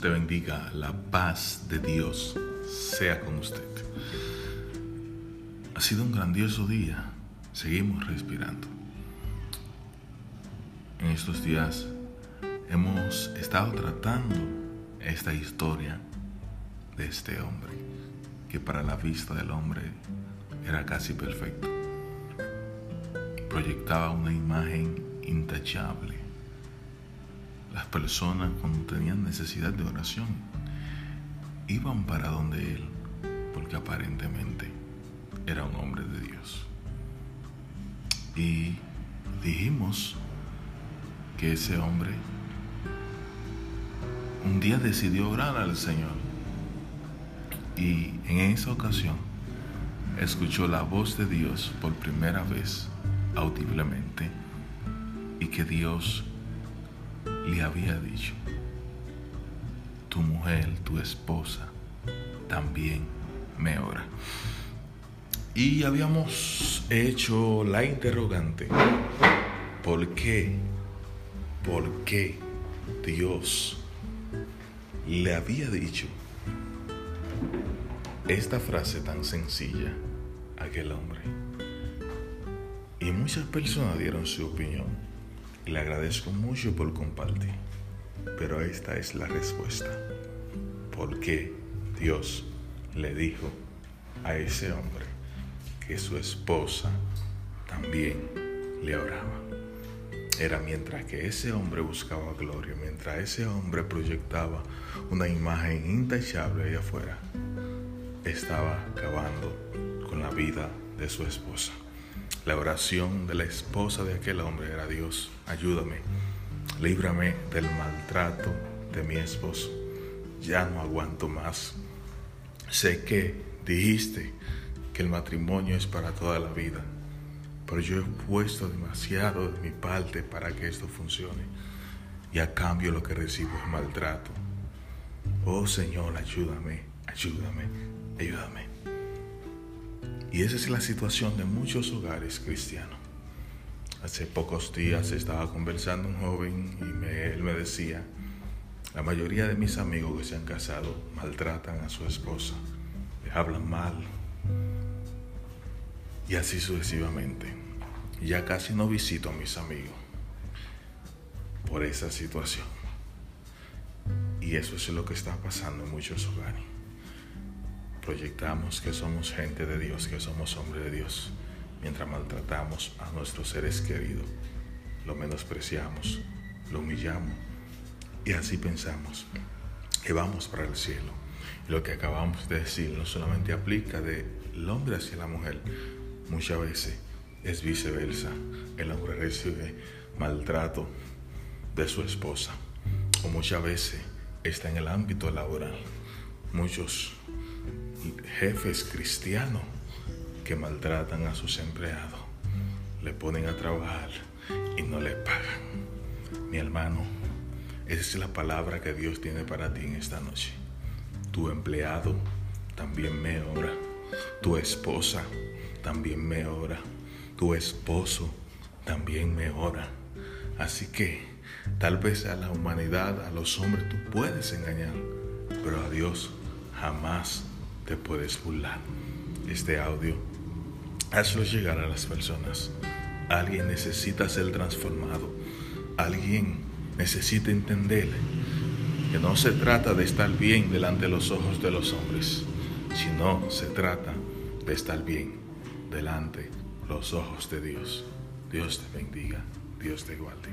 te bendiga, la paz de Dios sea con usted. Ha sido un grandioso día, seguimos respirando. En estos días hemos estado tratando esta historia de este hombre, que para la vista del hombre era casi perfecto. Proyectaba una imagen intachable las personas cuando tenían necesidad de oración iban para donde él, porque aparentemente era un hombre de Dios. Y dijimos que ese hombre un día decidió orar al Señor y en esa ocasión escuchó la voz de Dios por primera vez audiblemente y que Dios le había dicho, tu mujer, tu esposa, también me ora. Y habíamos hecho la interrogante, ¿por qué? ¿Por qué Dios le había dicho esta frase tan sencilla a aquel hombre? Y muchas personas dieron su opinión le agradezco mucho por compartir, pero esta es la respuesta. ¿Por qué Dios le dijo a ese hombre que su esposa también le oraba? Era mientras que ese hombre buscaba gloria, mientras ese hombre proyectaba una imagen intachable allá afuera, estaba acabando con la vida de su esposa. La oración de la esposa de aquel hombre era Dios, ayúdame, líbrame del maltrato de mi esposo. Ya no aguanto más. Sé que dijiste que el matrimonio es para toda la vida, pero yo he puesto demasiado de mi parte para que esto funcione y a cambio lo que recibo es maltrato. Oh Señor, ayúdame, ayúdame, ayúdame. Y esa es la situación de muchos hogares cristianos. Hace pocos días estaba conversando un joven y él me decía, la mayoría de mis amigos que se han casado maltratan a su esposa, le hablan mal y así sucesivamente. ya casi no visito a mis amigos por esa situación. Y eso es lo que está pasando en muchos hogares proyectamos que somos gente de Dios, que somos hombres de Dios, mientras maltratamos a nuestros seres queridos, lo menospreciamos, lo humillamos y así pensamos que vamos para el cielo. Lo que acabamos de decir no solamente aplica del hombre hacia la mujer, muchas veces es viceversa. El hombre recibe maltrato de su esposa o muchas veces está en el ámbito laboral. Muchos jefes cristianos que maltratan a sus empleados, le ponen a trabajar y no le pagan. Mi hermano, esa es la palabra que Dios tiene para ti en esta noche. Tu empleado también me ora. Tu esposa también me ora. Tu esposo también me ora. Así que tal vez a la humanidad, a los hombres, tú puedes engañar, pero a Dios jamás te puedes burlar. Este audio, hazlo llegar a las personas. Alguien necesita ser transformado. Alguien necesita entender que no se trata de estar bien delante de los ojos de los hombres, sino se trata de estar bien delante de los ojos de Dios. Dios te bendiga, Dios te guarde.